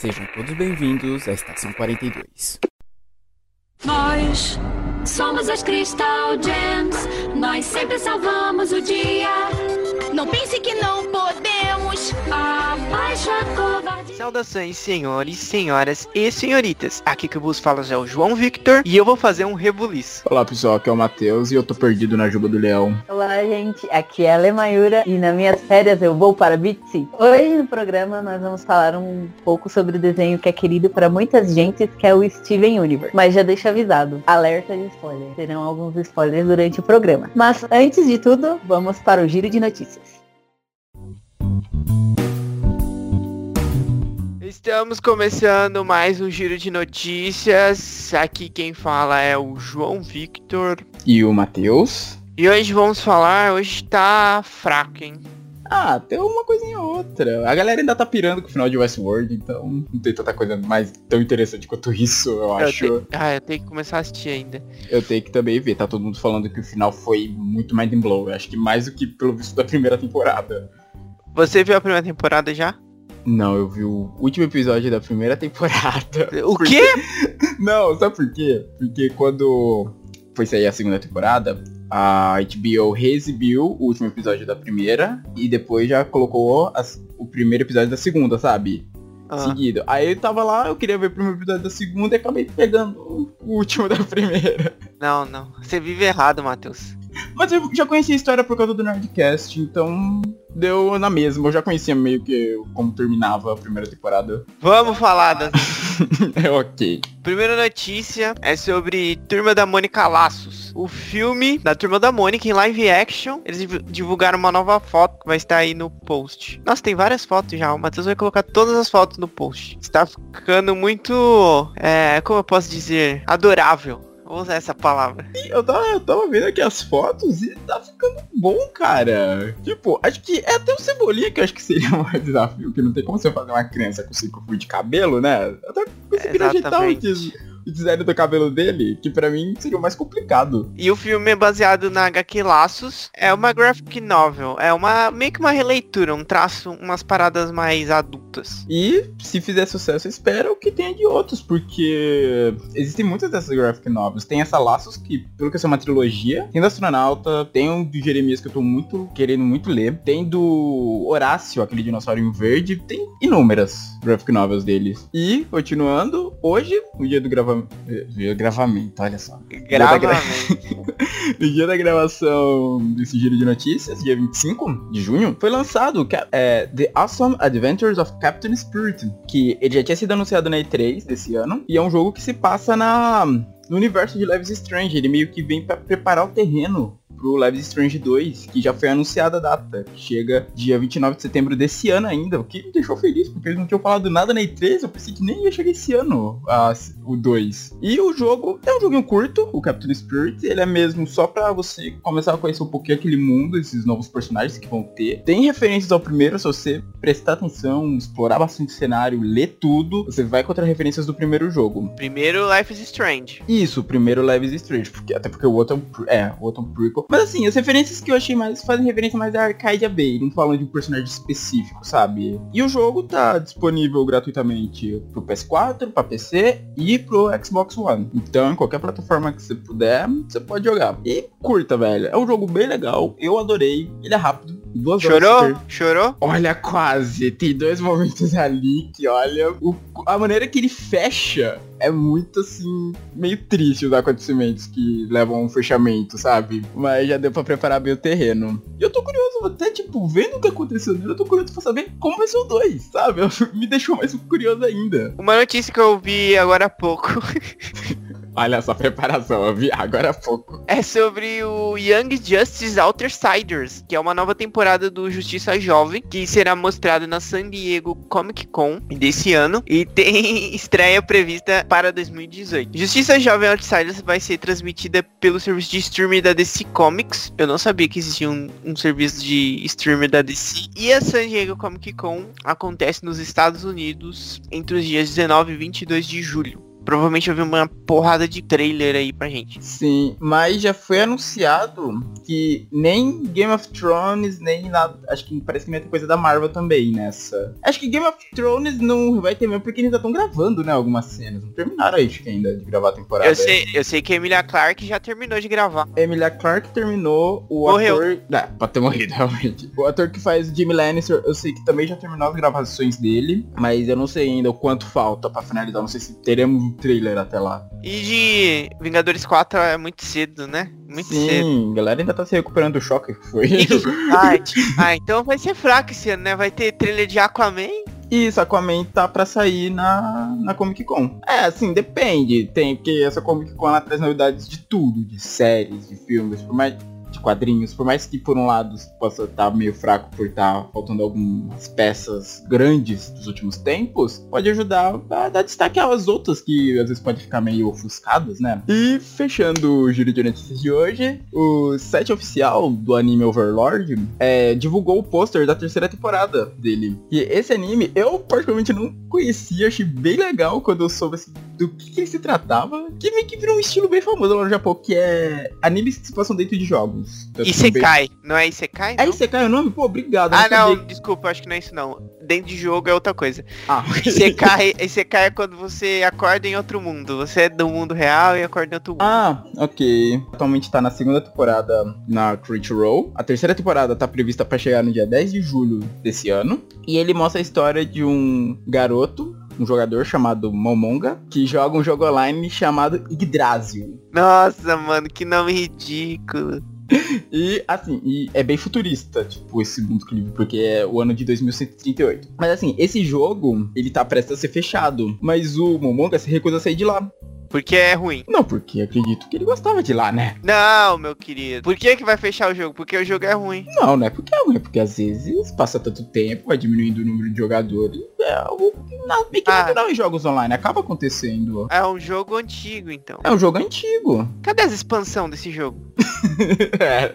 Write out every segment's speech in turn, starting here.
Sejam todos bem-vindos à Estação 42. Nós somos as Crystal Gems, nós sempre salvamos o dia. Não pense que não podemos. Abaixa a covardia. Saudações, senhores, senhoras e senhoritas. Aqui que vos fala é o João Victor e eu vou fazer um rebuliço. Olá pessoal, aqui é o Matheus e eu tô perdido na Juba do Leão. Olá, gente. Aqui é a Lemayura e nas minhas férias eu vou para City. Hoje no programa nós vamos falar um pouco sobre o desenho que é querido para muitas gentes, que é o Steven Universe. Mas já deixa avisado, alerta de spoiler. Terão alguns spoilers durante o programa. Mas antes de tudo, vamos para o giro de notícias. Estamos começando mais um giro de notícias. Aqui quem fala é o João Victor. E o Matheus? E hoje vamos falar, hoje tá fraco, hein? Ah, tem uma coisinha ou outra. A galera ainda tá pirando com o final de Westworld, então não tem tanta coisa mais tão interessante quanto isso, eu acho. Eu te... Ah, eu tenho que começar a assistir ainda. Eu tenho que também ver, tá todo mundo falando que o final foi muito mind blow. Eu acho que mais do que pelo visto da primeira temporada. Você viu a primeira temporada já? Não, eu vi o último episódio da primeira temporada. O quê? Não, sabe por quê? Porque quando foi sair a segunda temporada, a HBO reexibiu o último episódio da primeira e depois já colocou as, o primeiro episódio da segunda, sabe? Ah. Seguido. Aí eu tava lá, eu queria ver o primeiro episódio da segunda e acabei pegando o último da primeira. Não, não. Você vive errado, Matheus. Mas eu já conhecia a história por causa do Nerdcast, então deu na mesma. Eu já conhecia meio que como terminava a primeira temporada. Vamos falar das... é ok. Primeira notícia é sobre Turma da Mônica Laços. O filme da Turma da Mônica em live action. Eles div- divulgaram uma nova foto que vai estar aí no post. Nossa, tem várias fotos já. O Matheus vai colocar todas as fotos no post. Está ficando muito. É, como eu posso dizer? Adorável. Vou usar essa palavra. Eu tava, eu tava vendo aqui as fotos e tá ficando bom, cara. Tipo, acho que é até o Cebolinha que eu acho que seria um desafio, que não tem como você fazer uma criança com cinco fios de cabelo, né? Eu tô conseguindo ajeitar o, o design do cabelo dele, que pra mim seria o mais complicado. E o filme é baseado na HQ Laços. É uma graphic novel. É uma meio que uma releitura, um traço, umas paradas mais adultas. E se fizer sucesso, eu espero que tenha de outros, porque existem muitas dessas graphic novels. Tem essa Laços, que pelo que eu sei é uma trilogia. Tem do Astronauta, tem um do Jeremias que eu tô muito querendo muito ler. Tem do Horácio, aquele dinossauro verde. Tem inúmeras graphic novels deles. E, continuando, hoje, no dia do grava... do gravamento, olha só. Gravamente. No dia da gravação desse giro de notícias, dia 25 de junho, foi lançado é, The Awesome Adventures of Captain Spirit, que ele já tinha sido anunciado na E3 desse ano, e é um jogo que se passa na no universo de Lives Strange. Ele meio que vem pra preparar o terreno pro Lives Strange 2, que já foi anunciada a data, chega dia 29 de setembro desse ano ainda, o que me deixou feliz, porque eles não tinham falado nada na E3, eu pensei que nem ia chegar esse ano a- o 2. E o jogo é um joguinho curto, o Captain Spirit, ele é mesmo só pra você começar a conhecer um pouquinho aquele mundo, esses novos personagens que vão ter. Tem referências ao primeiro, se você prestar atenção, explorar bastante o cenário, ler tudo, você vai encontrar referências do primeiro jogo. Primeiro, Life is Strange. Isso, primeiro Lives is Strange, porque, até porque o outro é um, é, o outro é um prequel. Mas assim, as referências que eu achei mais fazem referência mais a Arcadia Bay, não falam de um personagem específico, sabe? E o jogo tá disponível gratuitamente pro PS4, pra PC e pro Xbox One. Então, em qualquer plataforma que você puder, você pode jogar. E curta, velho. É um jogo bem legal, eu adorei, ele é rápido. Duas Chorou? Chorou? Olha, quase. Tem dois momentos ali que, olha, o- a maneira que ele fecha é muito, assim, meio triste os acontecimentos que levam a um fechamento, sabe? Mas já deu pra preparar bem o terreno. E eu tô curioso, até, tipo, vendo o que aconteceu nele, eu tô curioso pra saber como vai ser o 2, sabe? Me deixou mais curioso ainda. Uma notícia que eu vi agora há pouco Olha essa preparação, eu vi agora há pouco. é sobre o Young Justice Outsiders, que é uma nova temporada do Justiça Jovem, que será mostrado na San Diego Comic Con desse ano e tem estreia prevista para 2018. Justiça Jovem Outsiders vai ser transmitida pelo serviço de streaming da DC Comics. Eu não sabia que existia um, um serviço de streaming da DC. E a San Diego Comic Con acontece nos Estados Unidos entre os dias 19 e 22 de julho. Provavelmente vai vir uma porrada de trailer aí pra gente. Sim, mas já foi anunciado que nem Game of Thrones, nem nada. Acho que parece que vai ter coisa da Marvel também nessa. Acho que Game of Thrones não vai ter mesmo porque eles ainda estão gravando, né? Algumas cenas. Não terminaram aí, acho que ainda de gravar a temporada. Eu sei, eu sei que a Emilia Clarke já terminou de gravar. Emilia Clarke terminou, o Morreu. ator. É, pode ter morrido, realmente. O ator que faz o Jimmy Lannister, eu sei que também já terminou as gravações dele, mas eu não sei ainda o quanto falta pra finalizar. Não sei se teremos trailer até lá. E de Vingadores 4 é muito cedo, né? Muito cedo. Sim, galera ainda tá se recuperando do choque que foi. ah, ah, então vai ser fraco esse ano, né? Vai ter trailer de Aquaman. Isso, Aquaman tá pra sair na, na Comic Con. É, assim, depende. Tem, porque essa Comic Con ela traz novidades de tudo, de séries, de filmes, mais de quadrinhos, por mais que por um lado possa estar meio fraco por estar faltando algumas peças grandes dos últimos tempos, pode ajudar a dar destaque às outras que às vezes pode ficar meio ofuscadas, né? E fechando o giro de notícias de hoje, o site oficial do anime Overlord é, divulgou o pôster da terceira temporada dele. E esse anime eu particularmente não conhecia, achei bem legal quando eu soube assim, do que, que ele se tratava, que meio que virou um estilo bem famoso lá no Japão, que é animes que se passam dentro de jogos. Isekai, não é Isekai? É não? Isekai o nome? Pô, obrigado. Ah, sabia não, desculpa, acho que não é isso não. Dentro de jogo é outra coisa. Ah, Isekai, Isekai é quando você acorda em outro mundo. Você é do mundo real e acorda em outro mundo. Ah, ok. Atualmente tá na segunda temporada na Crunchyroll. A terceira temporada tá prevista pra chegar no dia 10 de julho desse ano. E ele mostra a história de um garoto, um jogador chamado Momonga, que joga um jogo online chamado Yggdrasil. Nossa, mano, que nome ridículo. E, assim, e é bem futurista, tipo, esse mundo que porque é o ano de 2138. Mas, assim, esse jogo, ele tá prestes a ser fechado. Mas o Momonga se recusa a sair de lá. Porque é ruim. Não, porque acredito que ele gostava de lá, né? Não, meu querido. Por que que vai fechar o jogo? Porque o jogo é ruim. Não, não é porque é ruim, é porque às vezes passa tanto tempo, vai diminuindo o número de jogadores. É algo meio que Ah. natural em jogos online, acaba acontecendo. É um jogo antigo, então. É um jogo antigo. Cadê as expansão desse jogo? É.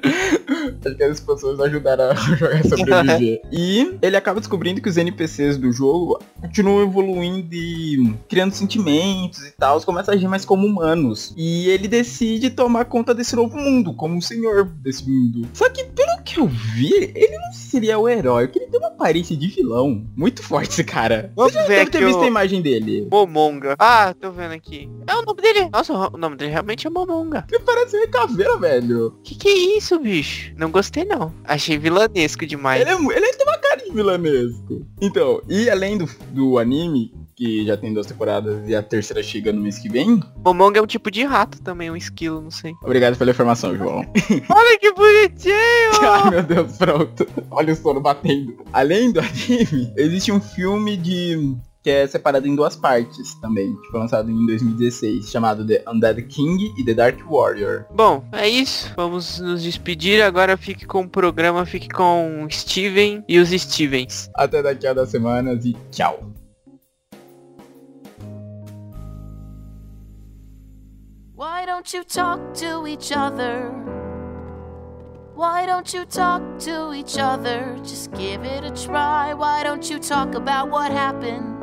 Acho que as expansões ajudaram a jogar sobreviver. e ele acaba descobrindo que os NPCs do jogo continuam evoluindo e criando sentimentos e tal, começa a agir mais como humanos. E ele decide tomar conta desse novo mundo, como o senhor desse mundo. Só que pelo que eu vi, ele não seria o herói, porque ele tem uma aparência de vilão. Muito forte esse cara. Vamos Você já deve ter visto a imagem dele. Momonga. Ah, tô vendo aqui. É o nome dele. Nossa, o nome dele realmente é Momonga. Ele parece uma caveira, velho. Que que é isso, bicho? Não gostei, não. Achei vilanesco demais. Ele, é, ele tem uma cara de vilanesco. Então, e além do, do anime, que já tem duas temporadas e a terceira chega no mês que vem. Momonga é um tipo de rato também, um esquilo, não sei. Obrigado pela informação, João. Olha que bonitinho! Ai, meu Deus, pronto. Olha o sono batendo. Além do anime, existe um filme de... Que é separado em duas partes também, que foi lançado em 2016, chamado The Undead King e The Dark Warrior. Bom, é isso. Vamos nos despedir. Agora fique com o programa, fique com o Steven e os Stevens. Até daqui a duas semanas e tchau. Don't you talk to each other? Why don't you talk to each other? Just give it a try. Why don't you talk about what happened?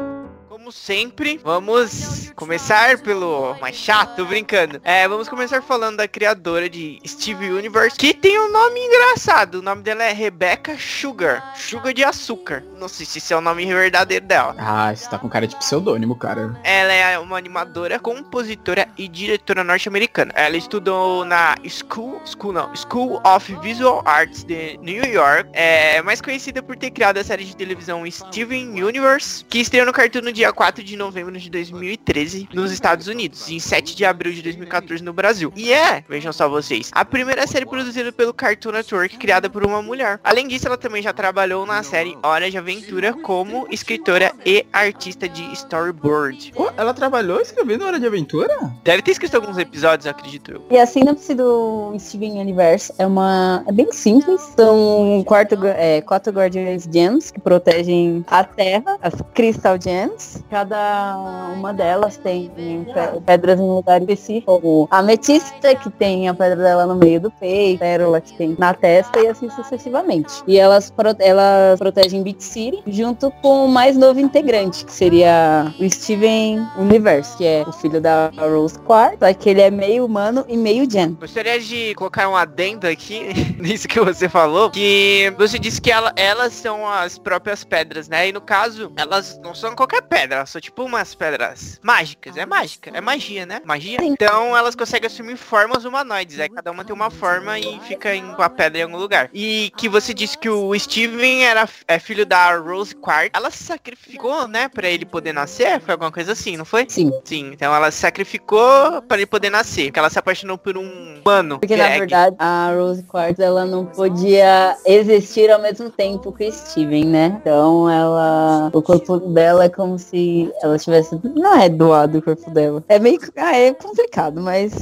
Como sempre, vamos começar pelo mais chato, brincando. É, vamos começar falando da criadora de Steve Universe, que tem um nome engraçado. O nome dela é Rebecca Sugar. Sugar de açúcar. Não sei se esse é o nome verdadeiro dela. Ah, você tá com cara de pseudônimo, cara. Ela é uma animadora, compositora e diretora norte-americana. Ela estudou na School, School não, School of Visual Arts de New York. É mais conhecida por ter criado a série de televisão Steven Universe, que estreou no Cartoon no dia 4 de novembro de 2013 nos Estados Unidos e em 7 de abril de 2014 no Brasil. E é, vejam só vocês, a primeira série produzida pelo Cartoon Network criada por uma mulher. Além disso, ela também já trabalhou na série Hora de Aventura como escritora e artista de storyboard. Pô, ela trabalhou escrevendo Hora de Aventura? Deve ter escrito alguns episódios, acredito eu. E a sinopse do Steven Universe é uma. é bem simples. São quarto, é, quatro Guardians Gems que protegem a Terra, as Crystal Gems. Cada uma delas tem pe- pedras em lugar específico. A ametista, que tem a pedra dela no meio do peito, pérola que tem na testa e assim sucessivamente. E elas, elas protegem Beat City junto com o mais novo integrante, que seria o Steven Universe, que é o filho da Rose Quartz, só que ele é meio humano e meio Jen. Gostaria de colocar um adendo aqui nisso que você falou, que você disse que ela- elas são as próprias pedras, né? E no caso, elas não são qualquer pedra, elas são tipo umas pedras mágicas. É mágica, é magia, né? Magia. Então elas conseguem assumir formas humanoides, aí cada uma tem uma forma e fica em, com a pedra em algum lugar. E que você disse que o Steven era é filho da Rose Quartz. Ela se sacrificou, né, pra ele poder nascer? Foi alguma coisa assim, não foi? Sim, Sim, então ela se sacrificou para ele poder nascer. Porque ela se apaixonou por um humano. porque na Greg. verdade a Rose Quartz ela não podia existir ao mesmo tempo que o Steven, né? Então ela. O corpo dela é como se ela tivesse. Não é doado o corpo dela. É meio. Ah, é complicado, mas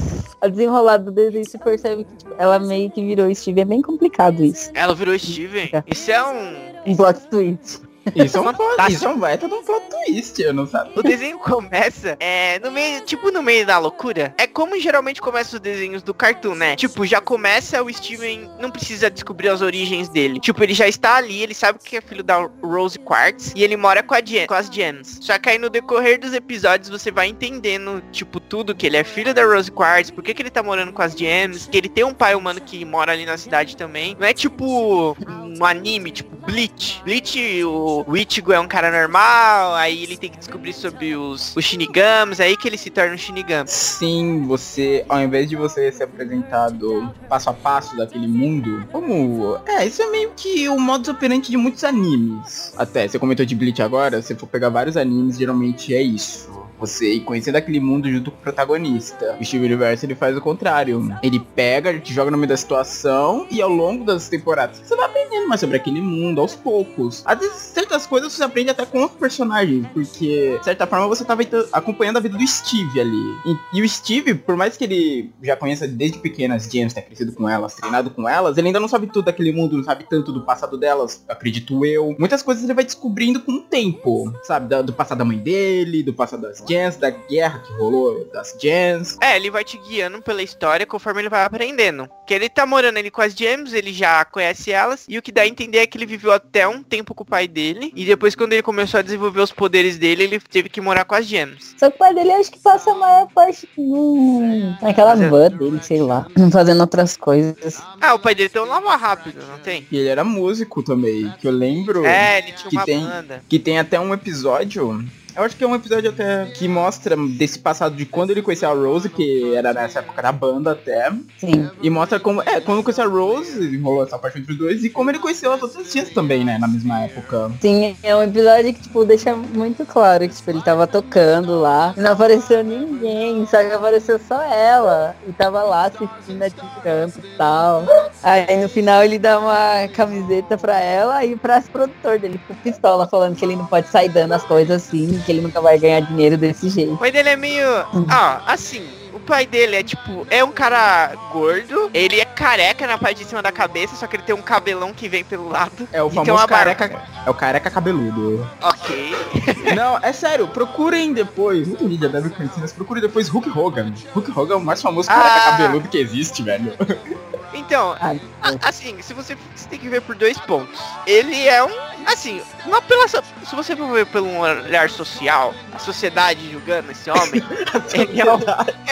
a desenrolada do desenho se percebe que tipo, ela meio que virou Steven. É bem complicado isso. Ela virou Steven. Isso é um. Um plot twist. Isso é um plot, isso é um baita de um plot twist, eu não sabia. O desenho começa é, no meio, tipo no meio da loucura. É como geralmente começam os desenhos do cartoon, né? Tipo, já começa o Steven não precisa descobrir as origens dele. Tipo, ele já está ali, ele sabe que é filho da Rose Quartz e ele mora com, a Jen, com as Gems. Só que aí no decorrer dos episódios você vai entendendo, tipo, tudo que ele é filho da Rose Quartz, por que, que ele tá morando com as Gems, que ele tem um pai humano que mora ali na cidade também. Não é tipo um anime, tipo Bleach. Bleach, o o Ichigo é um cara normal, aí ele tem que descobrir sobre os, os Shinigams, aí que ele se torna um Shinigami. Sim, você, ao invés de você ser apresentado passo a passo daquele mundo, como. É, isso é meio que o modus operandi de muitos animes. Até, você comentou de Bleach agora, se for pegar vários animes, geralmente é isso. Você ir conhecendo aquele mundo junto com o protagonista. O Steve Universe ele faz o contrário. Ele pega, te joga no meio da situação e ao longo das temporadas você vai aprendendo mais sobre aquele mundo aos poucos. Às vezes certas coisas você aprende até com outros personagens, porque de certa forma você tava então, acompanhando a vida do Steve ali. E, e o Steve, por mais que ele já conheça desde pequenas James, tenha crescido com elas, treinado com elas, ele ainda não sabe tudo daquele mundo, não sabe tanto do passado delas, acredito eu. Muitas coisas ele vai descobrindo com o tempo, sabe? Do passado da mãe dele, do passado das Jans, da guerra que rolou das Jans. É, ele vai te guiando pela história conforme ele vai aprendendo. Que ele tá morando ali com as Gems, ele já conhece elas, e o que dá a entender é que ele viveu até um tempo com o pai dele, e depois quando ele começou a desenvolver os poderes dele, ele teve que morar com as Gems. Só que o pai dele acho que passa a maior parte no... naquela Fazendo- van dele, sei lá. Fazendo outras coisas. Ah, o pai dele tem um lava rápido, não tem? E ele era músico também, que eu lembro É, ele tinha que uma tem- banda. que tem até um episódio. Eu acho que é um episódio até que mostra desse passado de quando ele conheceu a Rose, que era nessa época da banda até. Sim. E mostra como. É, quando conheceu a Rose, rolou essa parte entre os dois, e como ele conheceu as outras tias também, né? Na mesma época. Sim, é um episódio que, tipo, deixa muito claro que, tipo, ele tava tocando lá e não apareceu ninguém, só que apareceu só ela. E tava lá assistindo a canto e tal. Aí no final ele dá uma camiseta pra ela e pra esse produtor dele com pistola falando que ele não pode sair dando as coisas assim, que ele nunca vai ganhar dinheiro desse jeito. O pai dele é meio. Ah, assim. O pai dele é tipo, é um cara gordo, ele é careca na parte de cima da cabeça, só que ele tem um cabelão que vem pelo lado. É o E tem famoso careca. É o careca cabeludo. Ok. Não, é sério, procurem depois. Muito vídeo deve conhecer, mas procurem depois Hulk Hogan. Hulk Hogan é o mais famoso careca Ah. cabeludo que existe, velho. Então, Ah, a- assim, se você, você tem que ver por dois pontos. Ele é um, assim, uma apelação. Se você for ver um olhar social, a sociedade julgando esse homem, ele é um,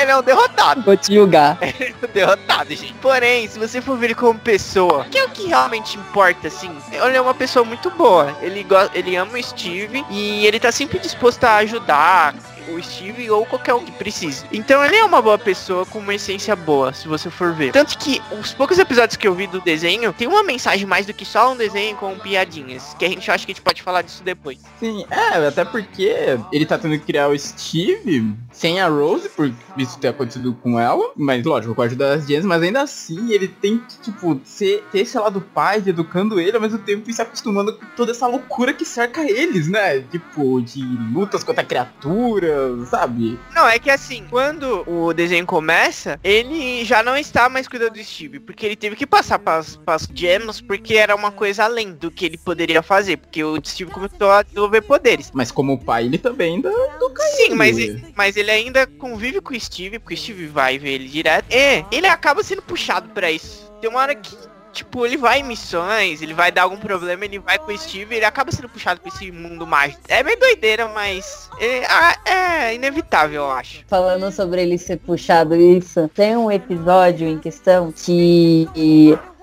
ele é um derrotado. Vou te julgar. derrotado, gente. Porém, se você for ver ele como pessoa, que é o que realmente importa, assim, ele é uma pessoa muito boa. Ele, ele ama o Steve e ele tá sempre disposto a ajudar o Steve ou qualquer um que precise. Então ele é uma boa pessoa com uma essência boa, se você for ver. Tanto que os poucos episódios que eu vi do desenho, tem uma mensagem mais do que só um desenho com piadinhas. Que a gente acha que a gente pode falar disso depois. Sim, é, até porque ele tá tendo que criar o Steve sem a Rose, por isso ter acontecido com ela. Mas lógico, com a ajuda das Jens, mas ainda assim ele tem que, tipo, ser, ter esse lado pai, educando ele, ao mesmo tempo e se acostumando com toda essa loucura que cerca eles, né? Tipo, de lutas contra criaturas, sabe? Não, é que assim, quando o desenho começa, ele já não está mais cuidando do Steve, porque ele teve que passar pras, pras gems, porque era uma coisa além do que ele poderia fazer, porque o Steve começou a desenvolver poderes. Mas como pai, ele também ainda Sim, mas, mas ele ainda convive com o Steve, porque o Steve vai ver ele direto. E ele acaba sendo puxado pra isso. Tem uma hora que, tipo, ele vai em missões, ele vai dar algum problema, ele vai com o Steve, ele acaba sendo puxado pra esse mundo mágico. É meio doideira, mas é, ah, é inevitável, eu acho. Falando sobre ele ser puxado isso, tem um episódio em questão que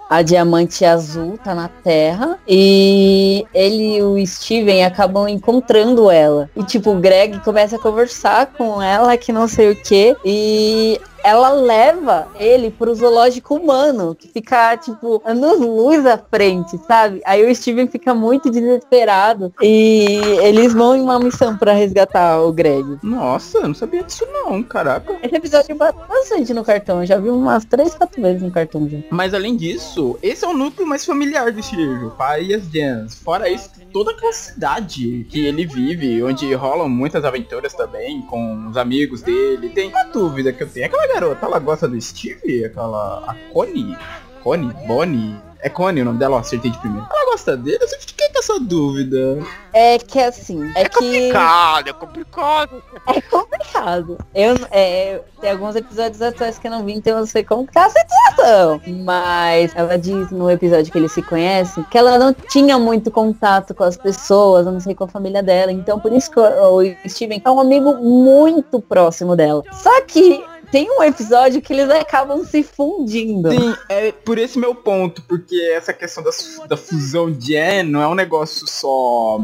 a diamante azul tá na Terra e ele e o Steven acabam encontrando ela. E tipo, o Greg começa a conversar com ela que não sei o que e ela leva ele pro zoológico humano, que fica, tipo, anos luz à frente, sabe? Aí o Steven fica muito desesperado e eles vão em uma missão para resgatar o Greg. Nossa, eu não sabia disso não, caraca. Esse episódio bate bastante no cartão, eu já vi umas três, quatro vezes no cartão já. Mas além disso, esse é o núcleo mais familiar do o pai e as Jans. Fora isso, toda aquela cidade que ele vive, onde rolam muitas aventuras também com os amigos dele. Tem uma dúvida que eu tenho. Aquela garota, ela gosta do Steve? Aquela. A Connie? Connie? Bonnie? É Connie o nome dela, ó, acertei de primeiro. Ela gosta dele? Eu sempre fiquei com essa dúvida. É que assim, é, É que complicado, é complicado. é complicado. Eu, é, tem alguns episódios atuais que eu não vi, então eu não sei como tá a situação. Mas ela diz no episódio que eles se conhecem que ela não tinha muito contato com as pessoas, eu não sei com a família dela. Então por isso que o, o Steven é um amigo muito próximo dela. Só que tem um episódio que eles acabam se fundindo. Sim, é por esse meu ponto, porque essa questão da, da fusão de é não é um negócio só.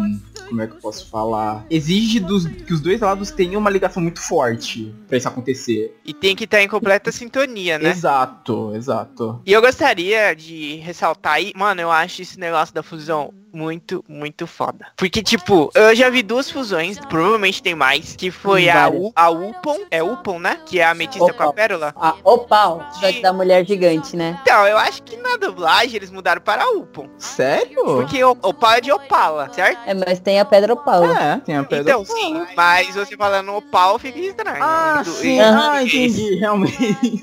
Como é que eu posso falar? Exige dos, que os dois lados tenham uma ligação muito forte pra isso acontecer. E tem que estar em completa sintonia, né? Exato, exato. E eu gostaria de ressaltar aí, mano, eu acho esse negócio da fusão muito, muito foda. Porque, tipo, eu já vi duas fusões, provavelmente tem mais, que foi a. U, a Upon, é Upon, né? Que é a ametista com a pérola. A Opal, episódio da mulher gigante, né? Então, eu acho que na dublagem eles mudaram para a Upon. Sério? Porque o Opal é de Opala, certo? É, mas tem a Pedra Opal. É, tem a pedra. Então, sim, mas você falando Opal fica estranho. Ah, E do- sim. e- Ah, e- entendi, realmente.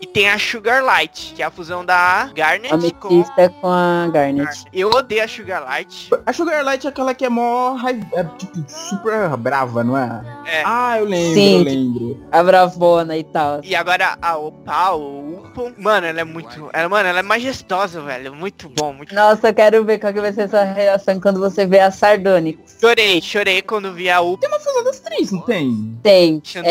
E tem a Sugar Light, que é a fusão da Garnet com... Ametista com a Garnet. Eu odeio a Sugar Light. A Sugar Light é aquela que é mó raiva, é tipo super brava, não é? É. Ah, eu lembro, Sim. eu lembro. A Bravona e tal. E agora a Opal, o Upon, mano, ela é muito. Ela, mano, ela é majestosa, velho. Muito bom, muito Nossa, eu quero ver qual que vai ser a sua reação quando você vê a Chorei, chorei quando vi a Upon. Fusão das três, não tem? Tem. Deixa eu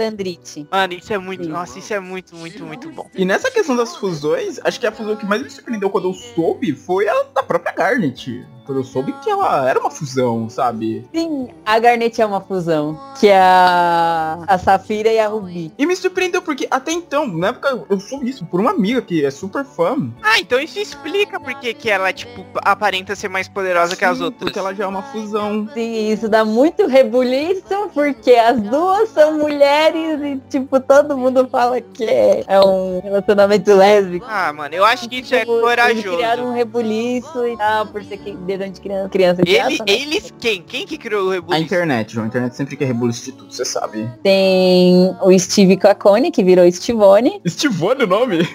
Alexandrite. Mano, isso é muito. Sim. Nossa, isso é muito, muito, muito bom. E nessa questão das fusões, acho que a fusão que mais me surpreendeu quando eu soube foi a da própria Garnet. Quando eu soube que ela era uma fusão, sabe? Sim, a Garnet é uma fusão. Que é a, a Safira e a Rubi. E me surpreendeu porque até então, na época, eu soube isso por uma amiga que é super fã. Ah, então isso explica porque que ela, tipo, aparenta ser mais poderosa que as Sim, outras. Porque ela já é uma fusão. Sim, isso dá muito rebuliço, porque as duas são mulheres e, tipo, todo mundo fala que é é um relacionamento lésbico. Ah, mano, eu acho que isso é Tipo, Eles criaram corajoso. um rebuliço e tal, por ser que desde criança, criança Ele, criança, né? eles quem? Quem que criou o A rebuliço? internet, João. A internet sempre quer rebuliço de tudo, você sabe. Tem o Steve com a Connie, que virou Stivone. Estivone o nome?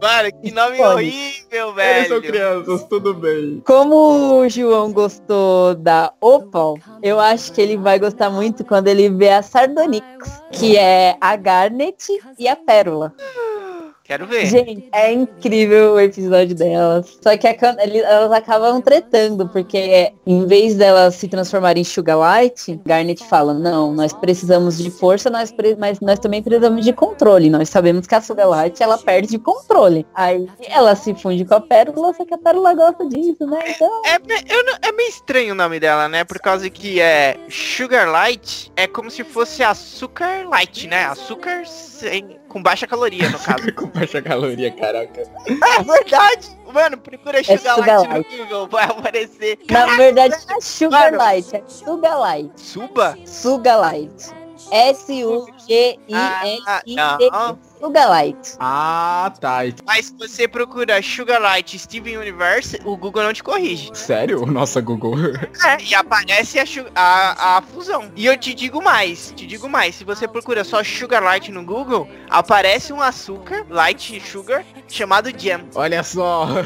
Mano, que nome Pode. horrível, Eles são velho. crianças, tudo bem. Como o João gostou da Opal, eu acho que ele vai gostar muito quando ele vê a Sardonyx, que é a Garnet e a Pérola. Quero ver. Gente, é incrível o episódio delas. Só que a elas acabam tretando, porque em vez delas se transformarem em Sugar Light, Garnet fala, não, nós precisamos de força, nós mas nós também precisamos de controle. Nós sabemos que a Sugar Light, ela perde controle. Aí ela se funde com a Pérola, só que a Pérola gosta disso, né? Então, É, eu não- é meio estranho o nome dela, né? Por causa que é Sugar Light, é como se fosse açúcar light, né? Açúcar sem, com baixa caloria, no caso. Com baixa caloria, caraca. é verdade! Mano, procura Sugar, Sugar Light, no Google, vai aparecer. na verdade, não é Sugar Mano. Light, é Sugar Light. Suba? Sugar Light. S-U-G-I-S-I-T. Ah, Light. Ah, tá. Mas se você procura Sugar Light Steven Universe, o Google não te corrige. Sério? Nossa, Google. É, e aparece a, a, a fusão. E eu te digo mais, te digo mais, se você procura só Sugar Light no Google, aparece um açúcar, Light Sugar, chamado Jam. Olha só.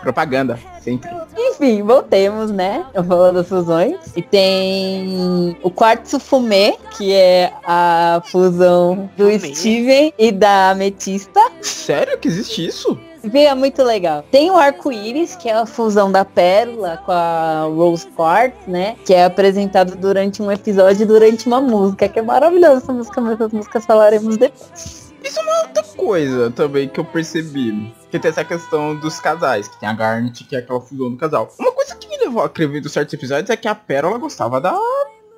Propaganda, sempre. Enfim, voltemos, né? Eu falando das fusões. E tem o quartzo fumê, que é a fusão do Fumê? Steven e da Ametista. Sério que existe isso? Vê, é muito legal. Tem o arco-íris, que é a fusão da Pérola com a Rose Quartz, né? Que é apresentado durante um episódio, durante uma música, que é maravilhosa essa música, mas as músicas falaremos depois. Outra coisa também que eu percebi. Que tem essa questão dos casais, que tem a Garnet, que é aquela fusão do casal. Uma coisa que me levou a crer dos certos episódios é que a Pérola gostava da.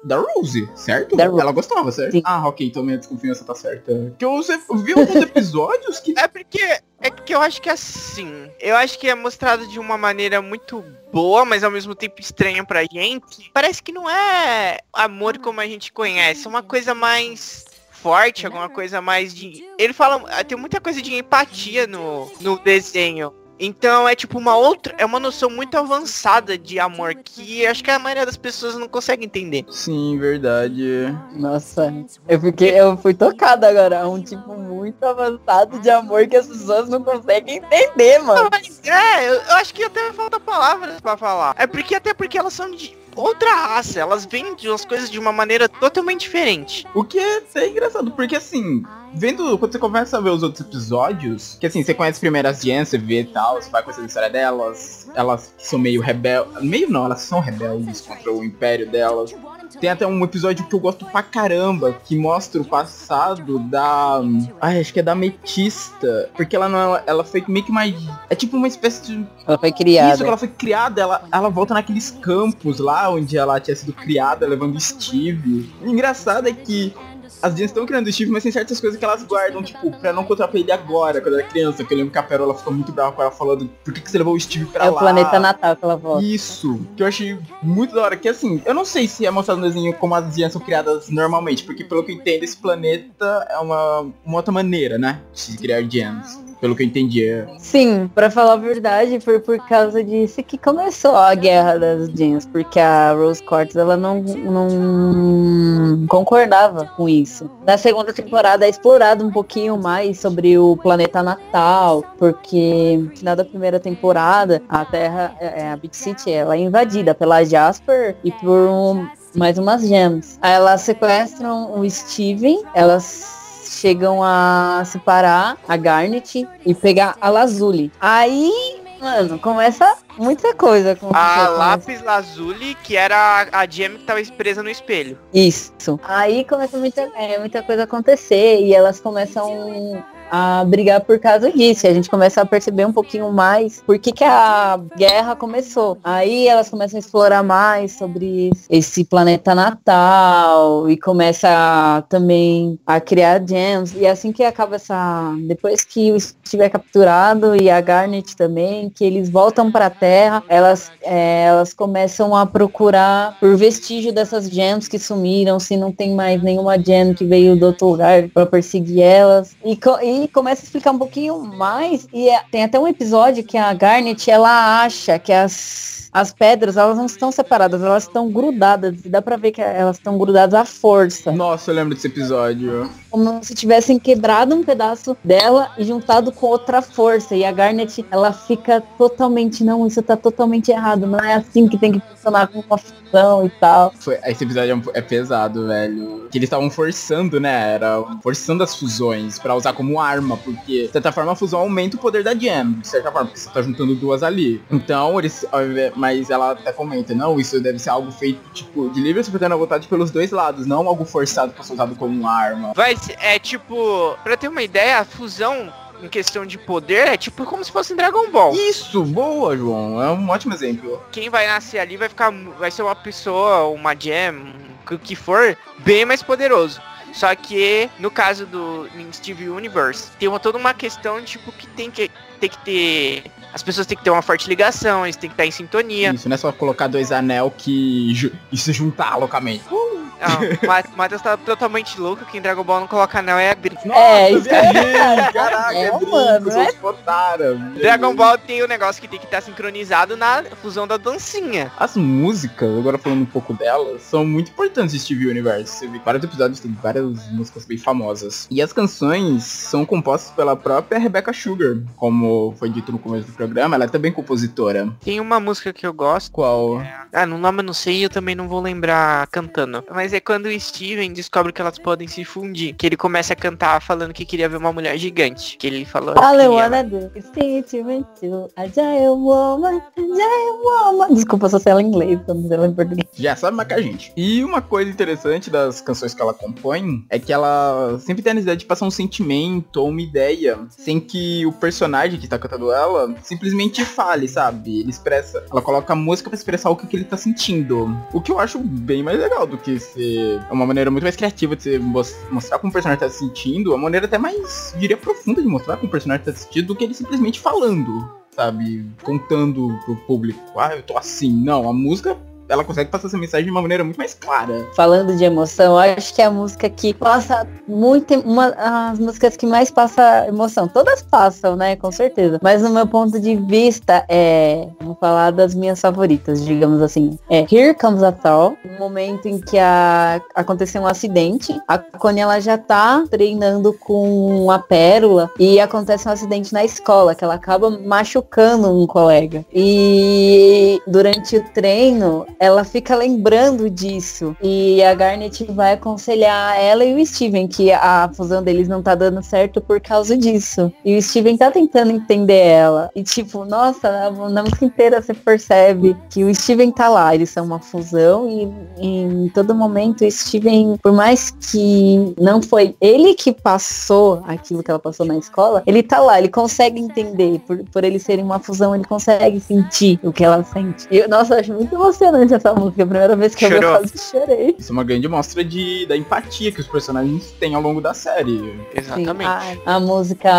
Da Rose, certo? Da Rose. Ela gostava, certo? Sim. Ah, ok, então minha desconfiança tá certa. Que eu, vi alguns episódios que. É porque. É que eu acho que assim. Eu acho que é mostrado de uma maneira muito boa, mas ao mesmo tempo estranha pra gente. Parece que não é amor como a gente conhece. É uma coisa mais forte, alguma coisa mais de. Ele fala. Tem muita coisa de empatia no, no desenho. Então é tipo uma outra. É uma noção muito avançada de amor que acho que a maioria das pessoas não consegue entender. Sim, verdade. Nossa, eu fiquei, eu fui tocada agora. É um tipo muito avançado de amor que as pessoas não conseguem entender, mano. Mas, é, eu, eu acho que até falta palavras pra falar. É porque até porque elas são de outra raça, elas veem as coisas de uma maneira totalmente diferente. O que é até engraçado, porque assim, vendo, quando você começa a ver os outros episódios, que assim, você conhece primeiro as Jen, você vê tal, você vai conhecer a história delas, elas são meio rebeldes, meio não, elas são rebeldes contra o império delas. Tem até um episódio que eu gosto pra caramba, que mostra o passado da. Ai, acho que é da Metista. Porque ela não. Ela foi meio que mais. É tipo uma espécie de Ela foi isso, criada. que ela foi criada, ela, ela volta naqueles campos lá onde ela tinha sido criada, levando Steve. O engraçado é que as Jeans estão criando o Steve, mas tem certas coisas que elas guardam, tipo, pra não contar pra ele agora, quando era criança. Que eu lembro que a Pérola ficou muito brava com ela falando, por que, que você levou o Steve pra É lá? o planeta natal que ela volta. Isso, que eu achei muito da hora. Que assim, eu não sei se é mostrado no desenho como as Jeans são criadas normalmente, porque pelo que eu entendo, esse planeta é uma, uma outra maneira, né? De criar Gems. Pelo que eu entendi. É... Sim, pra falar a verdade, foi por causa disso que começou a guerra das jeans, porque a Rose Quartz ela não, não concordava com isso. Na segunda temporada é explorado um pouquinho mais sobre o planeta natal, porque no final da primeira temporada a Terra, é, a Big City, ela é invadida pela Jasper e por um, mais umas gems. Aí elas sequestram o Steven, elas chegam a separar a Garnet e pegar a Lazuli. Aí, mano, começa muita coisa com A Lápis Lazuli, que era a Gem que tava presa no espelho. Isso. Aí começa muita, é, muita coisa a acontecer e elas começam a brigar por causa disso. E a gente começa a perceber um pouquinho mais por que, que a guerra começou. Aí elas começam a explorar mais sobre esse planeta natal e começa a, também a criar gems. E assim que acaba essa. Depois que o Steve é capturado e a Garnet também, que eles voltam pra Terra, elas, é, elas começam a procurar por vestígio dessas gems que sumiram, se não tem mais nenhuma gem que veio do outro lugar pra perseguir elas. E, co- começa a explicar um pouquinho mais. E é- tem até um episódio que a Garnet, ela acha que as as pedras, elas não estão separadas, elas estão grudadas. E dá pra ver que elas estão grudadas à força. Nossa, eu lembro desse episódio. Como se tivessem quebrado um pedaço dela e juntado com outra força. E a Garnet, ela fica totalmente, não, isso tá totalmente errado. Não é assim que tem que funcionar com uma fusão e tal. Foi, esse episódio é é pesado, velho. Que eles estavam forçando, né? Era forçando as fusões pra usar como arma, porque, de certa forma, a fusão aumenta o poder da Gem, de certa forma, porque você tá juntando duas ali. Então, eles. invés- Mas ela até comenta, não, isso deve ser algo feito, tipo, de livre e espontânea vontade pelos dois lados, não algo forçado pra ser usado como uma arma. Vai é tipo, pra ter uma ideia, a fusão em questão de poder é tipo como se fosse em Dragon Ball. Isso, boa, João. É um ótimo exemplo. Quem vai nascer ali vai ficar, vai ser uma pessoa, uma gem, o que for, bem mais poderoso. Só que no caso do Steve Universe, tem uma, toda uma questão tipo que tem que tem que ter as pessoas têm que ter uma forte ligação, eles têm que estar em sintonia. Isso, não é só colocar dois anel que e se juntar loucamente. Uh, Não, Ma- Matheus tá totalmente louco, que em Dragon Ball não coloca anel é a Gris. É, isso viajei, caraca, É é, né? seus potaram. Dragon Ball tem o negócio que tem que estar sincronizado na fusão da dancinha. As músicas, agora falando um pouco delas, são muito importantes em Steve Universe. Você vê vários episódios, tem várias músicas bem famosas. E as canções são compostas pela própria Rebecca Sugar. Como foi dito no começo do programa, ela é também compositora. Tem uma música que eu gosto. Qual? Ah, no nome eu não sei, eu também não vou lembrar cantando. Mas é quando o Steven descobre que elas podem se fundir. Que ele começa a cantar falando que queria ver uma mulher gigante. Que ele falou All I que wanna ela- do is you into a giant woman, a giant woman. Desculpa só se ela em inglês, não sei ela em português. Já sabe a gente. E uma coisa interessante das canções que ela compõe é que ela sempre tem a necessidade de passar um sentimento ou uma ideia, sem que o personagem que tá cantando ela simplesmente fale, sabe? Ele expressa, ela coloca a música pra expressar o que, que ele tá sentindo. O que eu acho bem mais legal do que ser é uma maneira muito mais criativa de você mos- mostrar como o personagem tá se sentindo, uma maneira até mais, diria, profunda de mostrar como o personagem tá se sentindo do que ele simplesmente falando sabe, contando pro público, ah, eu tô assim. Não, a música, ela consegue passar essa mensagem de uma maneira muito mais clara. Falando de emoção, acho que é a música que passa muito, uma as músicas que mais passa emoção. Todas passam, né, com certeza. Mas no meu ponto de vista, é, vou falar das minhas favoritas, digamos assim. É Here Comes a Thaw, um momento em que a, aconteceu um acidente. A Connie, ela já tá treinando com a Pérola e acontece um acidente na escola, que ela acaba machucando um colega. E durante o treino, ela fica lembrando disso. E a Garnet vai aconselhar ela e o Steven que a fusão deles não tá dando certo por causa disso. E o Steven tá tentando entender ela. E tipo, nossa, na, música inteira você percebe que o Steven tá lá, eles são uma fusão e, e em todo momento o Steven, por mais que não foi ele que passou aquilo que ela passou na escola, ele tá lá, ele consegue entender. Por, por eles serem uma fusão, ele consegue sentir o que ela sente. E, nossa, eu acho muito emocionante essa música. A primeira vez que eu vi, eu Chorou. quase chorei. Isso é uma grande mostra de, da empatia que os personagens têm ao longo da série. Sim, Exatamente. a, a música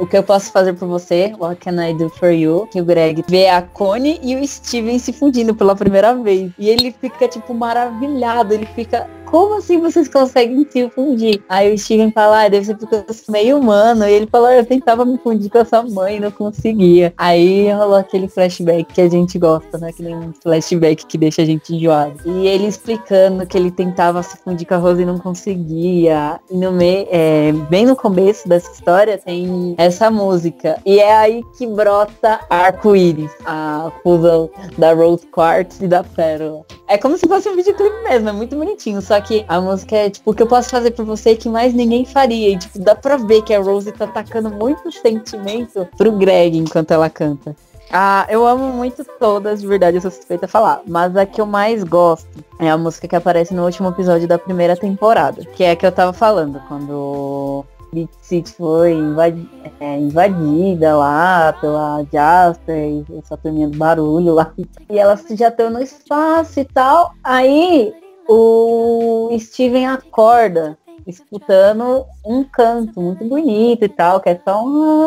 O que eu posso fazer por você, What Can I Do For You, que o Greg vê a Connie e o Steven se fundindo pela primeira vez. E ele fica, tipo, maravilhado, ele fica. Como assim vocês conseguem se fundir? Aí o Steven fala, ah, deve ser porque eu sou meio humano. E ele falou, eu tentava me fundir com a sua mãe e não conseguia. Aí rolou aquele flashback que a gente gosta, né? Aquele flashback que deixa a gente enjoado. E ele explicando que ele tentava se fundir com a Rose e não conseguia. E no meio, é, bem no começo dessa história tem essa música. E é aí que brota arco-íris, a fusão da Rose Quartz e da Pérola. É como se fosse um videoclipe mesmo, é muito bonitinho. Só que a música é tipo o que eu posso fazer por você que mais ninguém faria. E tipo, dá pra ver que a Rose tá atacando muito sentimento pro Greg enquanto ela canta. Ah, eu amo muito todas, de verdade, eu sou suspeita a falar. Mas a que eu mais gosto é a música que aparece no último episódio da primeira temporada. Que é a que eu tava falando, quando Beat City foi invadi- é, invadida lá pela Jasper e essa turminha do barulho lá. E elas já estão no espaço e tal. Aí o Steven acorda escutando um canto muito bonito e tal, que é só um...